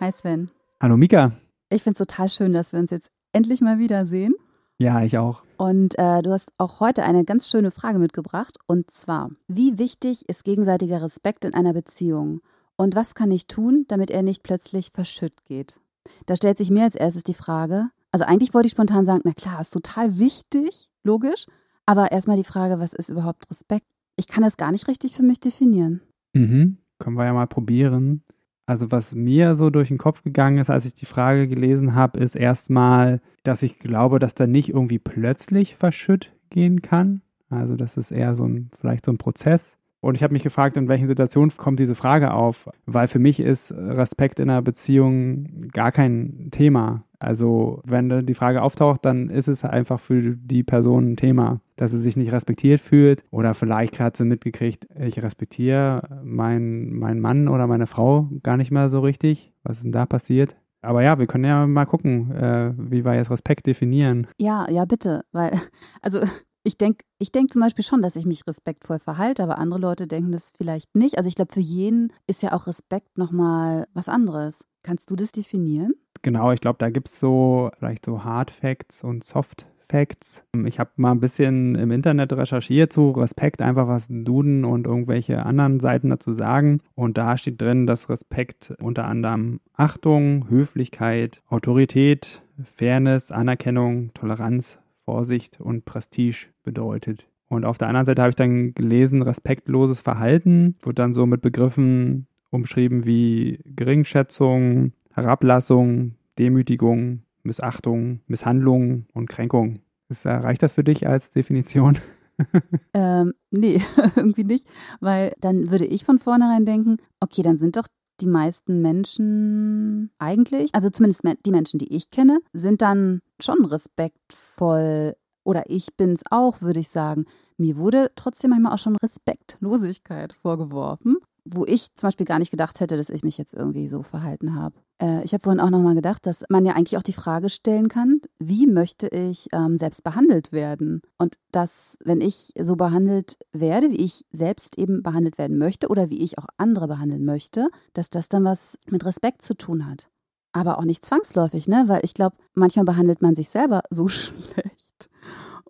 Hi Sven. Hallo Mika. Ich finde es total schön, dass wir uns jetzt endlich mal wiedersehen. Ja, ich auch. Und äh, du hast auch heute eine ganz schöne Frage mitgebracht. Und zwar, wie wichtig ist gegenseitiger Respekt in einer Beziehung? Und was kann ich tun, damit er nicht plötzlich verschütt geht? Da stellt sich mir als erstes die Frage, also eigentlich wollte ich spontan sagen, na klar, ist total wichtig, logisch. Aber erstmal die Frage, was ist überhaupt Respekt? Ich kann es gar nicht richtig für mich definieren. Mhm. Können wir ja mal probieren. Also was mir so durch den Kopf gegangen ist, als ich die Frage gelesen habe, ist erstmal, dass ich glaube, dass da nicht irgendwie plötzlich verschütt gehen kann. Also das ist eher so ein, vielleicht so ein Prozess. Und ich habe mich gefragt, in welchen Situationen kommt diese Frage auf? Weil für mich ist Respekt in einer Beziehung gar kein Thema. Also wenn die Frage auftaucht, dann ist es einfach für die Person ein Thema, dass sie sich nicht respektiert fühlt oder vielleicht hat sie mitgekriegt, ich respektiere meinen mein Mann oder meine Frau gar nicht mehr so richtig. Was ist denn da passiert? Aber ja, wir können ja mal gucken, äh, wie wir jetzt Respekt definieren. Ja, ja, bitte, weil, also ich denke ich denk zum Beispiel schon, dass ich mich respektvoll verhalte, aber andere Leute denken das vielleicht nicht. Also ich glaube, für jeden ist ja auch Respekt nochmal was anderes. Kannst du das definieren? Genau, ich glaube, da gibt es so vielleicht so Hard Facts und Soft Facts. Ich habe mal ein bisschen im Internet recherchiert zu Respekt, einfach was Duden und irgendwelche anderen Seiten dazu sagen. Und da steht drin, dass Respekt unter anderem Achtung, Höflichkeit, Autorität, Fairness, Anerkennung, Toleranz, Vorsicht und Prestige bedeutet. Und auf der anderen Seite habe ich dann gelesen, respektloses Verhalten wird dann so mit Begriffen umschrieben wie Geringschätzung, Herablassung, Demütigung, Missachtung, Misshandlung und Kränkung. Ist, äh, reicht das für dich als Definition? ähm, nee, irgendwie nicht, weil dann würde ich von vornherein denken, okay, dann sind doch die meisten Menschen eigentlich, also zumindest die Menschen, die ich kenne, sind dann schon respektvoll oder ich bin es auch, würde ich sagen. Mir wurde trotzdem manchmal auch schon Respektlosigkeit vorgeworfen wo ich zum Beispiel gar nicht gedacht hätte, dass ich mich jetzt irgendwie so verhalten habe. Äh, ich habe vorhin auch nochmal gedacht, dass man ja eigentlich auch die Frage stellen kann, wie möchte ich ähm, selbst behandelt werden? Und dass, wenn ich so behandelt werde, wie ich selbst eben behandelt werden möchte oder wie ich auch andere behandeln möchte, dass das dann was mit Respekt zu tun hat. Aber auch nicht zwangsläufig, ne? Weil ich glaube, manchmal behandelt man sich selber so schlecht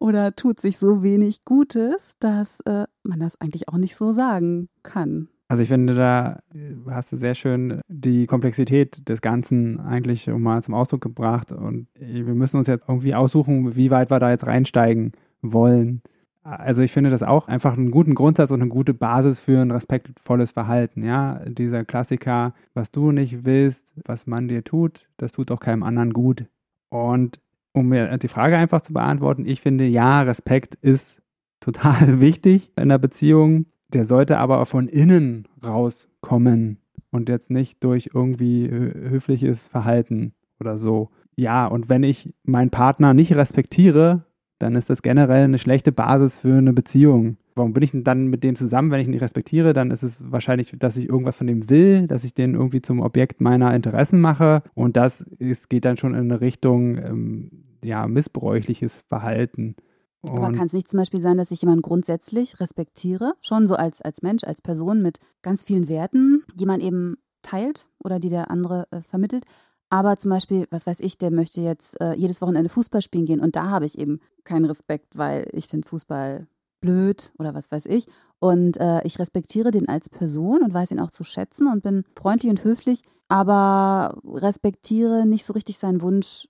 oder tut sich so wenig Gutes, dass äh, man das eigentlich auch nicht so sagen kann. Also ich finde, da hast du sehr schön die Komplexität des Ganzen eigentlich mal zum Ausdruck gebracht. Und wir müssen uns jetzt irgendwie aussuchen, wie weit wir da jetzt reinsteigen wollen. Also ich finde das auch einfach einen guten Grundsatz und eine gute Basis für ein respektvolles Verhalten. Ja, dieser Klassiker, was du nicht willst, was man dir tut, das tut auch keinem anderen gut. Und um mir die Frage einfach zu beantworten, ich finde, ja, Respekt ist total wichtig in der Beziehung. Der sollte aber von innen rauskommen und jetzt nicht durch irgendwie höfliches Verhalten oder so. Ja, und wenn ich meinen Partner nicht respektiere, dann ist das generell eine schlechte Basis für eine Beziehung. Warum bin ich denn dann mit dem zusammen, wenn ich ihn nicht respektiere? Dann ist es wahrscheinlich, dass ich irgendwas von dem will, dass ich den irgendwie zum Objekt meiner Interessen mache. Und das ist, geht dann schon in eine Richtung ähm, ja, missbräuchliches Verhalten. Und Aber kann es nicht zum Beispiel sein, dass ich jemanden grundsätzlich respektiere, schon so als, als Mensch, als Person mit ganz vielen Werten, die man eben teilt oder die der andere äh, vermittelt. Aber zum Beispiel, was weiß ich, der möchte jetzt äh, jedes Wochenende Fußball spielen gehen und da habe ich eben keinen Respekt, weil ich finde Fußball blöd oder was weiß ich. Und äh, ich respektiere den als Person und weiß ihn auch zu schätzen und bin freundlich und höflich, aber respektiere nicht so richtig seinen Wunsch.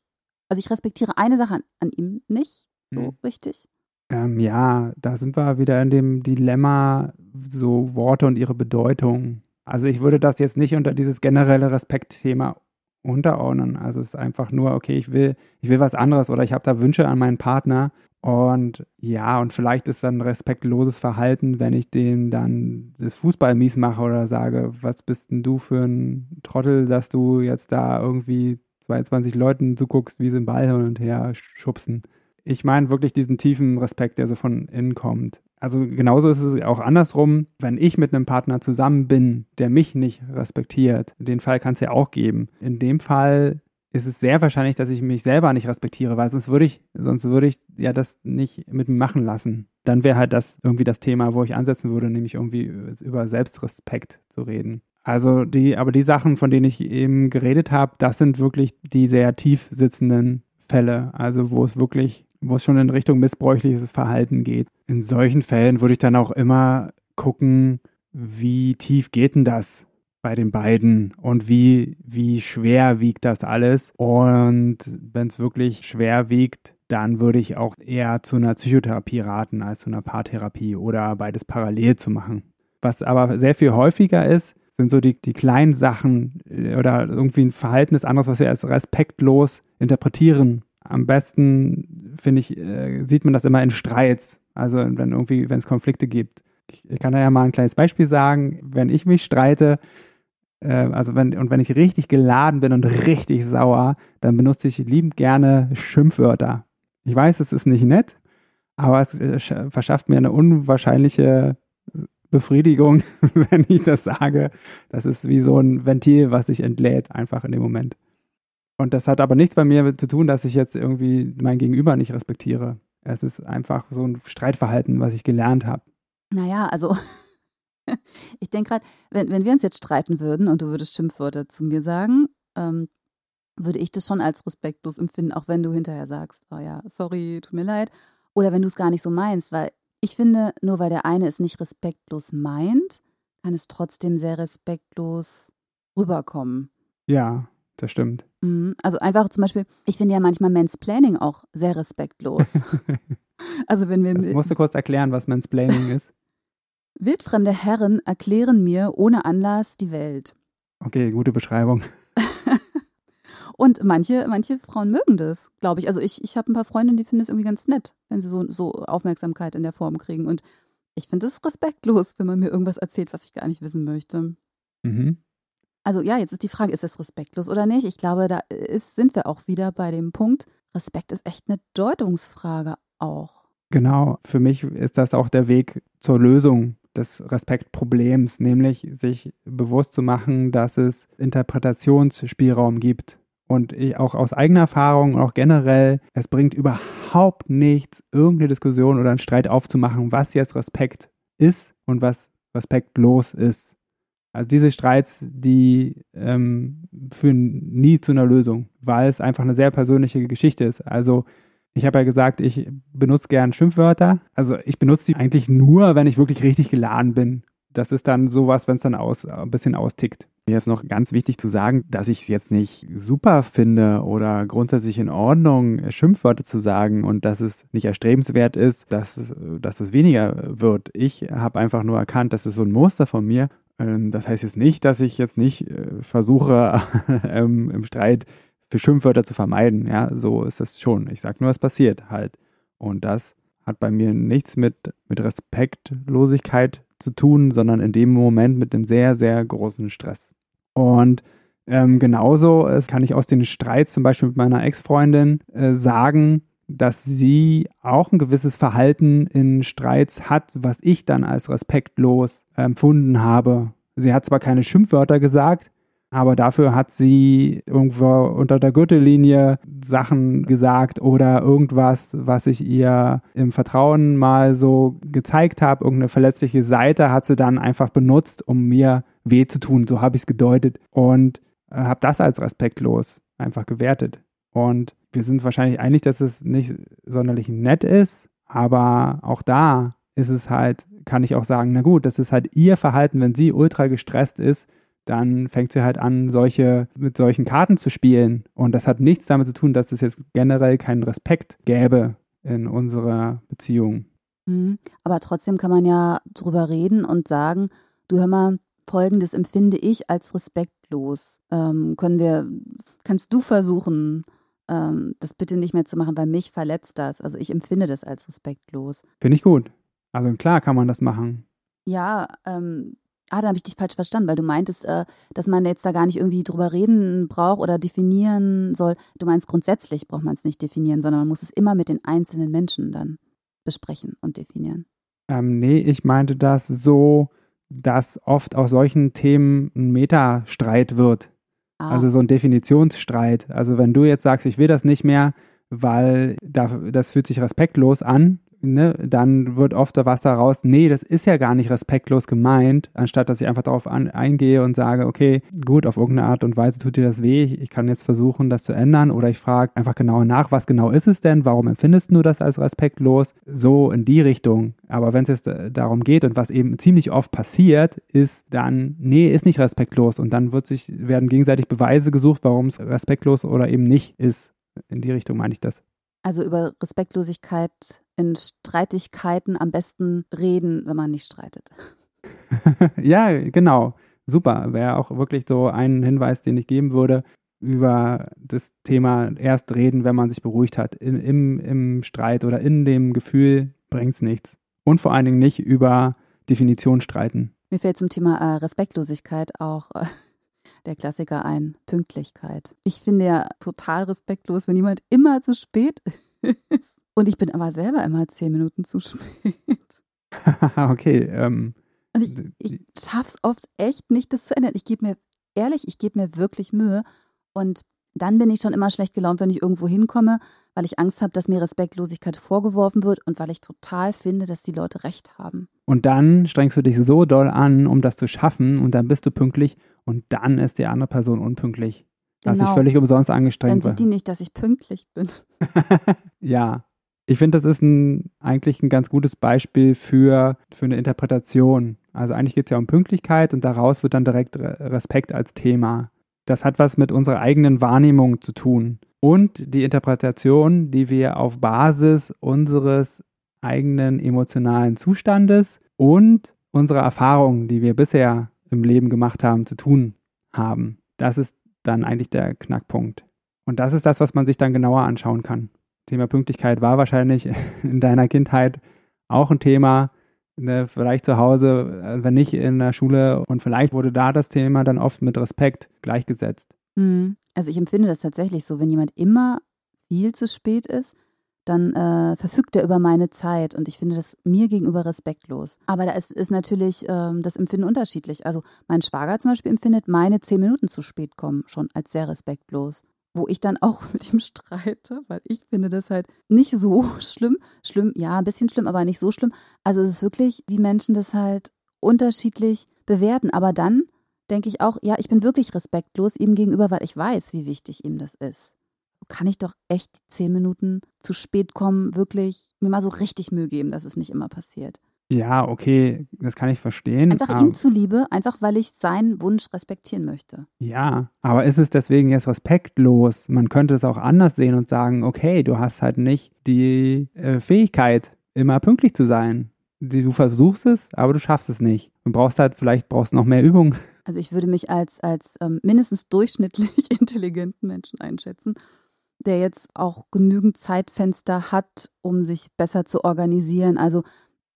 Also ich respektiere eine Sache an, an ihm nicht, so hm. richtig? Ähm, ja, da sind wir wieder in dem Dilemma, so Worte und ihre Bedeutung. Also ich würde das jetzt nicht unter dieses generelle Respektthema unterordnen. Also es ist einfach nur, okay, ich will, ich will was anderes oder ich habe da Wünsche an meinen Partner Und ja, und vielleicht ist dann respektloses Verhalten, wenn ich dem dann das Fußball mies mache oder sage, was bist denn du für ein Trottel, dass du jetzt da irgendwie 22 Leuten zuguckst, wie sie den Ball hin und her schubsen. Ich meine wirklich diesen tiefen Respekt, der so von innen kommt. Also genauso ist es auch andersrum, wenn ich mit einem Partner zusammen bin, der mich nicht respektiert. Den Fall kann es ja auch geben. In dem Fall ist es sehr wahrscheinlich, dass ich mich selber nicht respektiere, weil sonst würde ich, sonst würde ich ja das nicht mit mir machen lassen. Dann wäre halt das irgendwie das Thema, wo ich ansetzen würde, nämlich irgendwie über Selbstrespekt zu reden. Also die, aber die Sachen, von denen ich eben geredet habe, das sind wirklich die sehr tief sitzenden Fälle, also wo es wirklich, wo es schon in Richtung missbräuchliches Verhalten geht. In solchen Fällen würde ich dann auch immer gucken, wie tief geht denn das? bei den beiden und wie, wie schwer wiegt das alles. Und wenn es wirklich schwer wiegt, dann würde ich auch eher zu einer Psychotherapie raten als zu einer Paartherapie oder beides parallel zu machen. Was aber sehr viel häufiger ist, sind so die, die kleinen Sachen äh, oder irgendwie ein Verhalten ist anderes, was wir als respektlos interpretieren. Am besten, finde ich, äh, sieht man das immer in Streits. Also wenn irgendwie, wenn es Konflikte gibt. Ich kann da ja mal ein kleines Beispiel sagen. Wenn ich mich streite, äh, also wenn, und wenn ich richtig geladen bin und richtig sauer, dann benutze ich liebend gerne Schimpfwörter. Ich weiß, es ist nicht nett, aber es äh, verschafft mir eine unwahrscheinliche Befriedigung, wenn ich das sage. Das ist wie so ein Ventil, was sich entlädt, einfach in dem Moment. Und das hat aber nichts bei mir zu tun, dass ich jetzt irgendwie mein Gegenüber nicht respektiere. Es ist einfach so ein Streitverhalten, was ich gelernt habe. Naja, also ich denke gerade, wenn, wenn wir uns jetzt streiten würden und du würdest Schimpfwörter zu mir sagen, ähm, würde ich das schon als respektlos empfinden, auch wenn du hinterher sagst, oh ja, sorry, tut mir leid. Oder wenn du es gar nicht so meinst, weil ich finde, nur weil der eine es nicht respektlos meint, kann es trotzdem sehr respektlos rüberkommen. Ja, das stimmt. Mhm. Also einfach zum Beispiel, ich finde ja manchmal Mansplaining auch sehr respektlos. also wenn wir. Das musst du kurz erklären, was Mansplaining ist. Wildfremde Herren erklären mir ohne Anlass die Welt. Okay, gute Beschreibung. Und manche, manche Frauen mögen das, glaube ich. Also ich, ich habe ein paar Freundinnen, die finden es irgendwie ganz nett, wenn sie so, so Aufmerksamkeit in der Form kriegen. Und ich finde es respektlos, wenn man mir irgendwas erzählt, was ich gar nicht wissen möchte. Mhm. Also ja, jetzt ist die Frage, ist es respektlos oder nicht? Ich glaube, da ist, sind wir auch wieder bei dem Punkt, Respekt ist echt eine Deutungsfrage auch. Genau, für mich ist das auch der Weg zur Lösung des Respektproblems, nämlich sich bewusst zu machen, dass es Interpretationsspielraum gibt. Und ich auch aus eigener Erfahrung und auch generell, es bringt überhaupt nichts, irgendeine Diskussion oder einen Streit aufzumachen, was jetzt Respekt ist und was respektlos ist. Also diese Streits, die ähm, führen nie zu einer Lösung, weil es einfach eine sehr persönliche Geschichte ist. Also ich habe ja gesagt, ich benutze gern Schimpfwörter. Also ich benutze die eigentlich nur, wenn ich wirklich richtig geladen bin. Das ist dann sowas, wenn es dann aus, ein bisschen austickt. Mir ist noch ganz wichtig zu sagen, dass ich es jetzt nicht super finde oder grundsätzlich in Ordnung, Schimpfwörter zu sagen und dass es nicht erstrebenswert ist, dass dass es weniger wird. Ich habe einfach nur erkannt, das ist so ein Muster von mir. Ähm, das heißt jetzt nicht, dass ich jetzt nicht äh, versuche, ähm, im Streit für Schimpfwörter zu vermeiden. Ja, so ist das schon. Ich sage nur, es passiert halt. Und das hat bei mir nichts mit, mit Respektlosigkeit zu tun, sondern in dem Moment mit einem sehr, sehr großen Stress. Und ähm, genauso es kann ich aus den Streits zum Beispiel mit meiner Ex-Freundin äh, sagen, dass sie auch ein gewisses Verhalten in Streits hat, was ich dann als respektlos empfunden habe. Sie hat zwar keine Schimpfwörter gesagt, aber dafür hat sie irgendwo unter der Gürtellinie Sachen gesagt oder irgendwas, was ich ihr im Vertrauen mal so gezeigt habe, irgendeine verletzliche Seite hat sie dann einfach benutzt, um mir weh zu tun, so habe ich es gedeutet und äh, habe das als respektlos einfach gewertet. Und wir sind wahrscheinlich einig, dass es nicht sonderlich nett ist, aber auch da ist es halt, kann ich auch sagen, na gut, das ist halt ihr Verhalten, wenn sie ultra gestresst ist, dann fängt sie halt an, solche, mit solchen Karten zu spielen. Und das hat nichts damit zu tun, dass es jetzt generell keinen Respekt gäbe in unserer Beziehung. Mhm. Aber trotzdem kann man ja drüber reden und sagen, du hör mal, folgendes empfinde ich als respektlos. Ähm, können wir, kannst du versuchen, ähm, das bitte nicht mehr zu machen, weil mich verletzt das. Also ich empfinde das als respektlos. Finde ich gut. Also klar kann man das machen. Ja, ähm, ah, da habe ich dich falsch verstanden, weil du meintest, äh, dass man jetzt da gar nicht irgendwie drüber reden braucht oder definieren soll. Du meinst, grundsätzlich braucht man es nicht definieren, sondern man muss es immer mit den einzelnen Menschen dann besprechen und definieren. Ähm, nee, ich meinte das so, dass oft aus solchen Themen ein Metastreit wird. Ah. Also so ein Definitionsstreit. Also wenn du jetzt sagst, ich will das nicht mehr, weil da, das fühlt sich respektlos an, ne, dann wird oft was daraus, nee, das ist ja gar nicht respektlos gemeint, anstatt dass ich einfach darauf an, eingehe und sage, okay, gut, auf irgendeine Art und Weise tut dir das weh, ich, ich kann jetzt versuchen, das zu ändern oder ich frage einfach genau nach, was genau ist es denn, warum empfindest du das als respektlos, so in die Richtung. Aber wenn es jetzt äh, darum geht und was eben ziemlich oft passiert, ist dann, nee, ist nicht respektlos und dann wird sich, werden gegenseitig Beweise gesucht, warum es respektlos oder eben nicht ist. In die Richtung meine ich das. Also über Respektlosigkeit in Streitigkeiten am besten reden, wenn man nicht streitet. ja, genau. Super. Wäre auch wirklich so ein Hinweis, den ich geben würde über das Thema erst reden, wenn man sich beruhigt hat. In, im, Im Streit oder in dem Gefühl bringt es nichts. Und vor allen Dingen nicht über Definition streiten. Mir fällt zum Thema äh, Respektlosigkeit auch äh, der Klassiker ein, Pünktlichkeit. Ich finde ja total respektlos, wenn jemand immer zu spät ist. Und ich bin aber selber immer zehn Minuten zu spät. okay. Ähm, und ich, ich schaff's oft echt nicht, das zu ändern. Ich gebe mir, ehrlich, ich gebe mir wirklich Mühe. Und dann bin ich schon immer schlecht gelaunt, wenn ich irgendwo hinkomme, weil ich Angst habe, dass mir Respektlosigkeit vorgeworfen wird und weil ich total finde, dass die Leute recht haben. Und dann strengst du dich so doll an, um das zu schaffen, und dann bist du pünktlich und dann ist die andere Person unpünktlich. Genau. Dass ich völlig umsonst angestrengt Dann sieht die nicht, dass ich pünktlich bin. ja. Ich finde, das ist ein, eigentlich ein ganz gutes Beispiel für, für eine Interpretation. Also eigentlich geht es ja um Pünktlichkeit und daraus wird dann direkt Respekt als Thema. Das hat was mit unserer eigenen Wahrnehmung zu tun. Und die Interpretation, die wir auf Basis unseres eigenen emotionalen Zustandes und unserer Erfahrungen, die wir bisher im Leben gemacht haben, zu tun haben. Das ist dann eigentlich der Knackpunkt. Und das ist das, was man sich dann genauer anschauen kann. Thema Pünktlichkeit war wahrscheinlich in deiner Kindheit auch ein Thema, ne, vielleicht zu Hause, äh, wenn nicht in der Schule. Und vielleicht wurde da das Thema dann oft mit Respekt gleichgesetzt. Mhm. Also ich empfinde das tatsächlich so, wenn jemand immer viel zu spät ist, dann äh, verfügt er über meine Zeit und ich finde das mir gegenüber respektlos. Aber da ist, ist natürlich ähm, das Empfinden unterschiedlich. Also mein Schwager zum Beispiel empfindet meine zehn Minuten zu spät kommen schon als sehr respektlos wo ich dann auch mit ihm streite, weil ich finde das halt nicht so schlimm. Schlimm, ja, ein bisschen schlimm, aber nicht so schlimm. Also es ist wirklich, wie Menschen das halt unterschiedlich bewerten. Aber dann denke ich auch, ja, ich bin wirklich respektlos ihm gegenüber, weil ich weiß, wie wichtig ihm das ist. Kann ich doch echt zehn Minuten zu spät kommen, wirklich mir mal so richtig Mühe geben, dass es nicht immer passiert. Ja, okay, das kann ich verstehen. Einfach ihm zuliebe, einfach weil ich seinen Wunsch respektieren möchte. Ja, aber ist es deswegen jetzt respektlos? Man könnte es auch anders sehen und sagen, okay, du hast halt nicht die äh, Fähigkeit, immer pünktlich zu sein. Du versuchst es, aber du schaffst es nicht. Du brauchst halt, vielleicht brauchst du noch mehr Übung. Also ich würde mich als, als ähm, mindestens durchschnittlich intelligenten Menschen einschätzen der jetzt auch genügend Zeitfenster hat, um sich besser zu organisieren. Also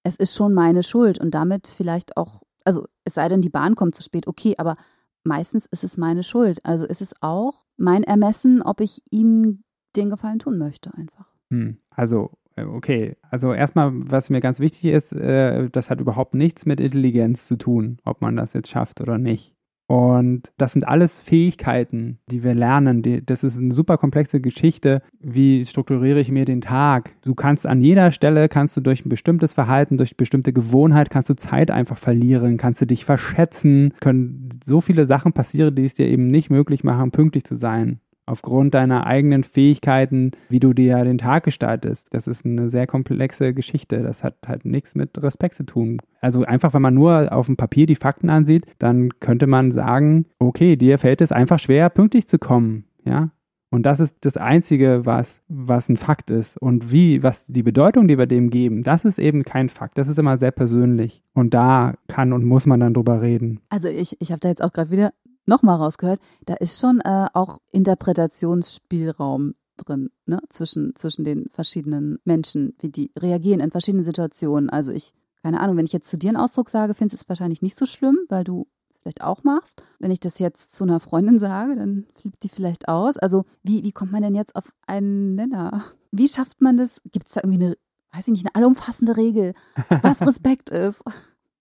es ist schon meine Schuld und damit vielleicht auch, also es sei denn, die Bahn kommt zu spät, okay, aber meistens ist es meine Schuld. Also ist es auch mein Ermessen, ob ich ihm den Gefallen tun möchte, einfach. Hm, also, okay. Also erstmal, was mir ganz wichtig ist, äh, das hat überhaupt nichts mit Intelligenz zu tun, ob man das jetzt schafft oder nicht. Und das sind alles Fähigkeiten, die wir lernen. das ist eine super komplexe Geschichte. Wie strukturiere ich mir den Tag? Du kannst an jeder Stelle, kannst du durch ein bestimmtes Verhalten, durch bestimmte Gewohnheit, kannst du Zeit einfach verlieren, kannst du dich verschätzen, können so viele Sachen passieren, die es dir eben nicht möglich machen, pünktlich zu sein aufgrund deiner eigenen Fähigkeiten, wie du dir den Tag gestaltest. Das ist eine sehr komplexe Geschichte. Das hat halt nichts mit Respekt zu tun. Also einfach, wenn man nur auf dem Papier die Fakten ansieht, dann könnte man sagen, okay, dir fällt es einfach schwer, pünktlich zu kommen. Ja, und das ist das Einzige, was, was ein Fakt ist. Und wie, was die Bedeutung, die wir dem geben, das ist eben kein Fakt. Das ist immer sehr persönlich. Und da kann und muss man dann drüber reden. Also ich, ich habe da jetzt auch gerade wieder nochmal rausgehört, da ist schon äh, auch Interpretationsspielraum drin, ne? Zwischen, zwischen den verschiedenen Menschen, wie die reagieren in verschiedenen Situationen. Also ich, keine Ahnung, wenn ich jetzt zu dir einen Ausdruck sage, findest du es wahrscheinlich nicht so schlimm, weil du es vielleicht auch machst. Wenn ich das jetzt zu einer Freundin sage, dann flippt die vielleicht aus. Also wie, wie kommt man denn jetzt auf einen Nenner? Wie schafft man das? Gibt es da irgendwie eine, weiß ich nicht, eine allumfassende Regel, was Respekt ist?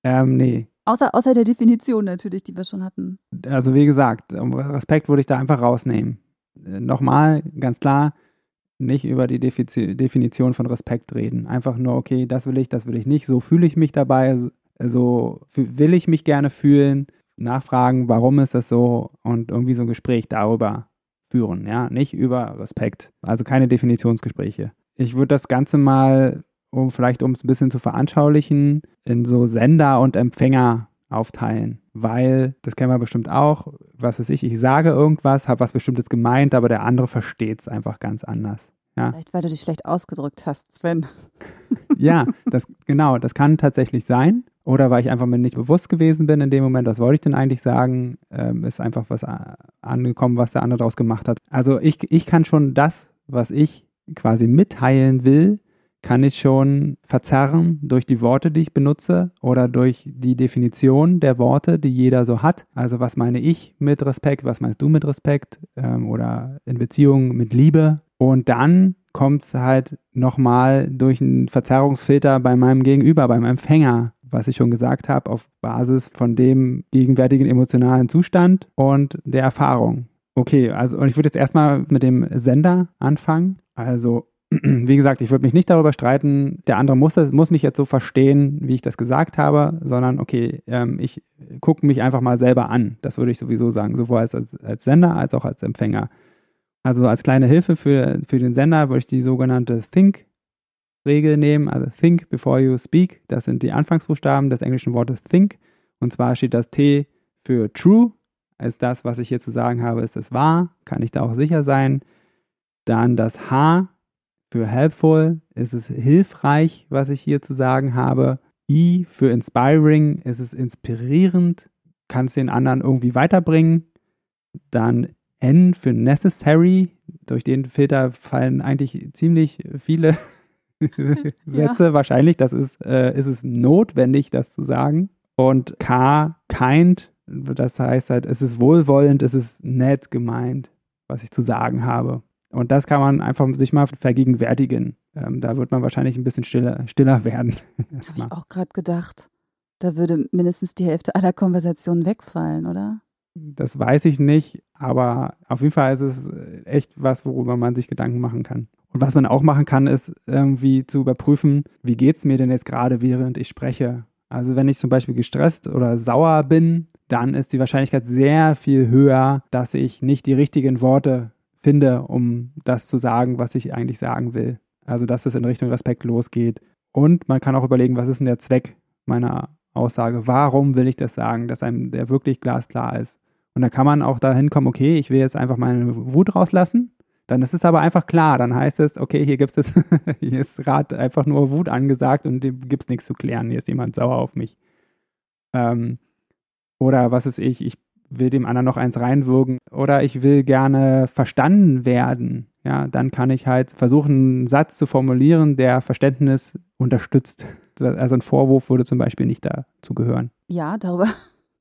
Ähm, nee. Außer, außer der Definition natürlich, die wir schon hatten. Also wie gesagt, Respekt würde ich da einfach rausnehmen. Äh, nochmal, ganz klar, nicht über die Definition von Respekt reden. Einfach nur, okay, das will ich, das will ich nicht, so fühle ich mich dabei, so will ich mich gerne fühlen, nachfragen, warum ist das so und irgendwie so ein Gespräch darüber führen, ja, nicht über Respekt. Also keine Definitionsgespräche. Ich würde das Ganze mal, um vielleicht um es ein bisschen zu veranschaulichen, in so Sender und Empfänger aufteilen, weil, das kennen wir bestimmt auch, was weiß ich, ich sage irgendwas, habe was Bestimmtes gemeint, aber der andere versteht es einfach ganz anders. Ja. Vielleicht, weil du dich schlecht ausgedrückt hast, Sven. ja, das, genau, das kann tatsächlich sein. Oder weil ich einfach mir nicht bewusst gewesen bin in dem Moment, was wollte ich denn eigentlich sagen, ähm, ist einfach was angekommen, was der andere daraus gemacht hat. Also ich, ich kann schon das, was ich quasi mitteilen will, kann ich schon verzerren durch die Worte, die ich benutze oder durch die Definition der Worte, die jeder so hat. Also was meine ich mit Respekt, was meinst du mit Respekt ähm, oder in Beziehungen mit Liebe. Und dann kommt es halt nochmal durch einen Verzerrungsfilter bei meinem Gegenüber, beim Empfänger, was ich schon gesagt habe, auf Basis von dem gegenwärtigen emotionalen Zustand und der Erfahrung. Okay, also und ich würde jetzt erstmal mit dem Sender anfangen. Also wie gesagt, ich würde mich nicht darüber streiten, der andere muss, das, muss mich jetzt so verstehen, wie ich das gesagt habe, sondern okay, ähm, ich gucke mich einfach mal selber an. Das würde ich sowieso sagen, sowohl als, als, als Sender als auch als Empfänger. Also als kleine Hilfe für, für den Sender würde ich die sogenannte Think-Regel nehmen, also Think before you speak. Das sind die Anfangsbuchstaben des englischen Wortes Think. Und zwar steht das T für True, als das, was ich hier zu sagen habe, ist es wahr, kann ich da auch sicher sein. Dann das H für helpful, ist es hilfreich, was ich hier zu sagen habe. I für inspiring, ist es inspirierend, kann es den anderen irgendwie weiterbringen. Dann N für necessary, durch den Filter fallen eigentlich ziemlich viele Sätze ja. wahrscheinlich. Das ist, äh, ist es notwendig, das zu sagen. Und K, kind, das heißt halt, es ist wohlwollend, es ist nett gemeint, was ich zu sagen habe. Und das kann man einfach sich mal vergegenwärtigen. Ähm, da wird man wahrscheinlich ein bisschen stiller, stiller werden. Habe ich auch gerade gedacht. Da würde mindestens die Hälfte aller Konversationen wegfallen, oder? Das weiß ich nicht, aber auf jeden Fall ist es echt was, worüber man sich Gedanken machen kann. Und was man auch machen kann, ist irgendwie zu überprüfen, wie geht es mir denn jetzt gerade, während ich spreche. Also wenn ich zum Beispiel gestresst oder sauer bin, dann ist die Wahrscheinlichkeit sehr viel höher, dass ich nicht die richtigen Worte finde, um das zu sagen, was ich eigentlich sagen will. Also, dass es in Richtung Respekt losgeht. Und man kann auch überlegen, was ist denn der Zweck meiner Aussage? Warum will ich das sagen, dass einem der wirklich glasklar ist? Und da kann man auch dahin kommen, okay, ich will jetzt einfach meine Wut rauslassen. Dann ist es aber einfach klar. Dann heißt es, okay, hier gibt es, hier ist gerade einfach nur Wut angesagt und dem gibt es nichts zu klären. Hier ist jemand sauer auf mich. Ähm, oder was ist ich, ich will dem anderen noch eins reinwürgen oder ich will gerne verstanden werden, ja, dann kann ich halt versuchen, einen Satz zu formulieren, der Verständnis unterstützt. Also ein Vorwurf würde zum Beispiel nicht dazu gehören. Ja, darüber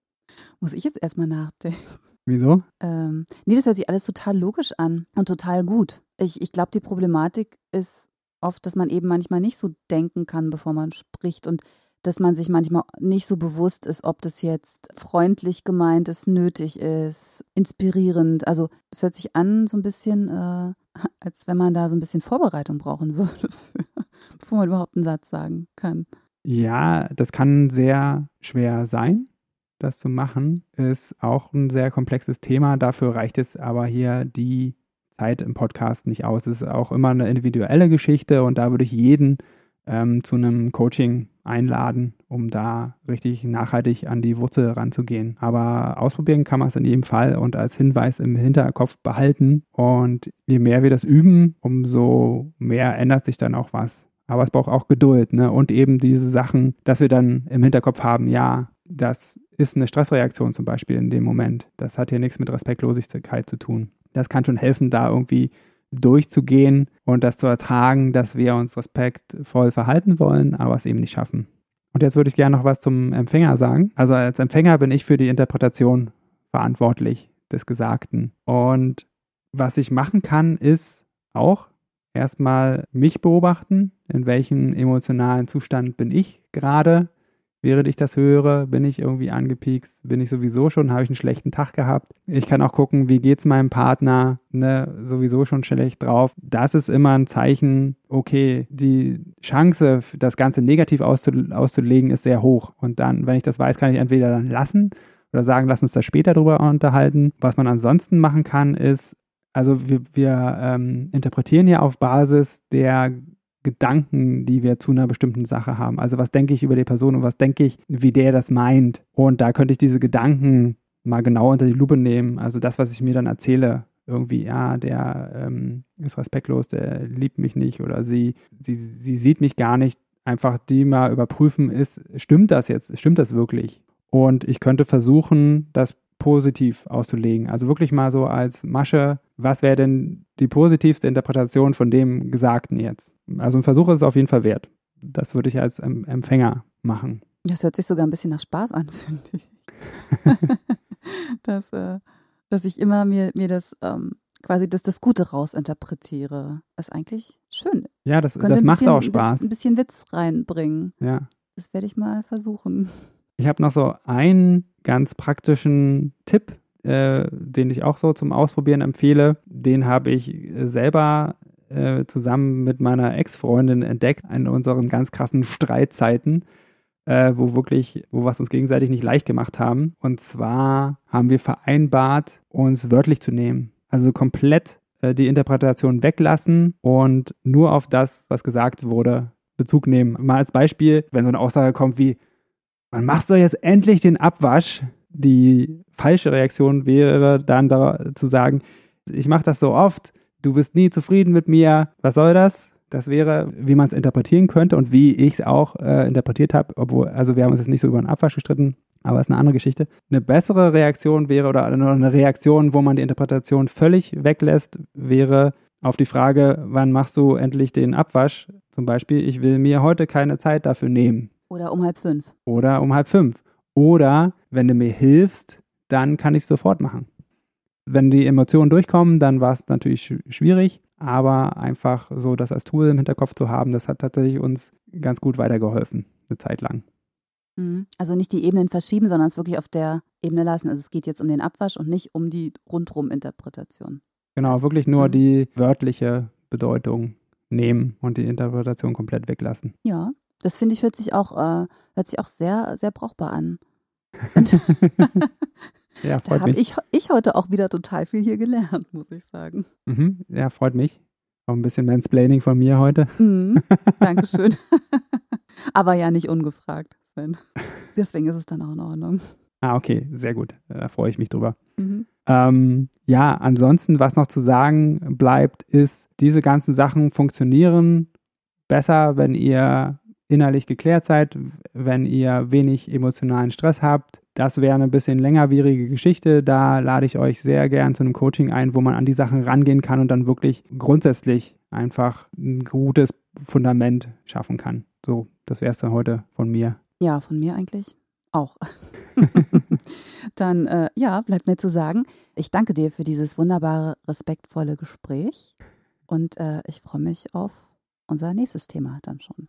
muss ich jetzt erstmal nachdenken. Wieso? Ähm, nee, das hört sich alles total logisch an und total gut. Ich, ich glaube, die Problematik ist oft, dass man eben manchmal nicht so denken kann, bevor man spricht. Und dass man sich manchmal nicht so bewusst ist, ob das jetzt freundlich gemeint ist, nötig ist, inspirierend. Also es hört sich an so ein bisschen, äh, als wenn man da so ein bisschen Vorbereitung brauchen würde, bevor man überhaupt einen Satz sagen kann. Ja, das kann sehr schwer sein, das zu machen. Ist auch ein sehr komplexes Thema. Dafür reicht es aber hier die Zeit im Podcast nicht aus. Es ist auch immer eine individuelle Geschichte und da würde ich jeden ähm, zu einem Coaching einladen, um da richtig nachhaltig an die Wurzel ranzugehen. Aber ausprobieren kann man es in jedem Fall und als Hinweis im Hinterkopf behalten. Und je mehr wir das üben, umso mehr ändert sich dann auch was. Aber es braucht auch Geduld ne? und eben diese Sachen, dass wir dann im Hinterkopf haben, ja, das ist eine Stressreaktion zum Beispiel in dem Moment. Das hat hier nichts mit Respektlosigkeit zu tun. Das kann schon helfen, da irgendwie durchzugehen und das zu ertragen, dass wir uns respektvoll verhalten wollen, aber es eben nicht schaffen. Und jetzt würde ich gerne noch was zum Empfänger sagen. Also als Empfänger bin ich für die Interpretation verantwortlich des Gesagten. Und was ich machen kann, ist auch erstmal mich beobachten, in welchem emotionalen Zustand bin ich gerade, während ich das höre, bin ich irgendwie angepiekst, bin ich sowieso schon, habe ich einen schlechten Tag gehabt. Ich kann auch gucken, wie geht es meinem Partner, ne, sowieso schon schlecht drauf. Das ist immer ein Zeichen, okay, die Chance, das Ganze negativ auszulegen, ist sehr hoch. Und dann, wenn ich das weiß, kann ich entweder dann lassen oder sagen, lass uns da später drüber unterhalten. Was man ansonsten machen kann, ist, also wir, wir ähm, interpretieren ja auf Basis der Gedanken, die wir zu einer bestimmten Sache haben. Also was denke ich über die Person und was denke ich, wie der das meint. Und da könnte ich diese Gedanken mal genau unter die Lupe nehmen. Also das, was ich mir dann erzähle, irgendwie, ja, der ähm, ist respektlos, der liebt mich nicht oder sie, sie, sie sieht mich gar nicht. Einfach die mal überprüfen, ist, stimmt das jetzt? Stimmt das wirklich? Und ich könnte versuchen, das positiv auszulegen. Also wirklich mal so als Masche, was wäre denn die positivste Interpretation von dem Gesagten jetzt? Also ein Versuch ist es auf jeden Fall wert. Das würde ich als Empfänger machen. Das hört sich sogar ein bisschen nach Spaß an, finde ich. dass, äh, dass ich immer mir, mir das ähm, quasi das, das Gute rausinterpretiere. Ist eigentlich schön. Ja, das, das macht bisschen, auch Spaß. Ein bisschen Witz reinbringen. Ja. Das werde ich mal versuchen. Ich habe noch so einen ganz praktischen Tipp, äh, den ich auch so zum Ausprobieren empfehle. Den habe ich selber äh, zusammen mit meiner Ex-Freundin entdeckt in unseren ganz krassen Streitzeiten, äh, wo wirklich, wo wir uns gegenseitig nicht leicht gemacht haben. Und zwar haben wir vereinbart, uns wörtlich zu nehmen. Also komplett äh, die Interpretation weglassen und nur auf das, was gesagt wurde, Bezug nehmen. Mal als Beispiel, wenn so eine Aussage kommt wie, man macht doch jetzt endlich den Abwasch. Die falsche Reaktion wäre dann da, zu sagen, ich mache das so oft, du bist nie zufrieden mit mir, was soll das? Das wäre, wie man es interpretieren könnte und wie ich es auch äh, interpretiert habe, obwohl, also wir haben uns jetzt nicht so über den Abwasch gestritten, aber es ist eine andere Geschichte. Eine bessere Reaktion wäre, oder eine Reaktion, wo man die Interpretation völlig weglässt, wäre auf die Frage, wann machst du endlich den Abwasch? Zum Beispiel, ich will mir heute keine Zeit dafür nehmen. Oder um halb fünf. Oder um halb fünf. Oder wenn du mir hilfst, dann kann ich es sofort machen. Wenn die Emotionen durchkommen, dann war es natürlich schwierig, aber einfach so das als Tool im Hinterkopf zu haben, das hat tatsächlich uns ganz gut weitergeholfen, eine Zeit lang. Mhm. Also nicht die Ebenen verschieben, sondern es wirklich auf der Ebene lassen. Also es geht jetzt um den Abwasch und nicht um die Rundrum-Interpretation. Genau, wirklich nur mhm. die wörtliche Bedeutung nehmen und die Interpretation komplett weglassen. Ja, das finde ich hört sich auch, äh, hört sich auch sehr, sehr brauchbar an. ja, freut da habe ich, ich heute auch wieder total viel hier gelernt, muss ich sagen. Mhm, ja, freut mich. Auch ein bisschen Mansplaining von mir heute. Mhm, Dankeschön. Aber ja, nicht ungefragt, Sven. Deswegen ist es dann auch in Ordnung. Ah, okay, sehr gut. Da freue ich mich drüber. Mhm. Ähm, ja, ansonsten, was noch zu sagen bleibt, ist, diese ganzen Sachen funktionieren besser, wenn ihr innerlich geklärt seid, wenn ihr wenig emotionalen Stress habt. Das wäre eine bisschen längerwierige Geschichte. Da lade ich euch sehr gern zu einem Coaching ein, wo man an die Sachen rangehen kann und dann wirklich grundsätzlich einfach ein gutes Fundament schaffen kann. So, das wäre es dann heute von mir. Ja, von mir eigentlich auch. dann, äh, ja, bleibt mir zu sagen, ich danke dir für dieses wunderbare, respektvolle Gespräch und äh, ich freue mich auf unser nächstes Thema dann schon.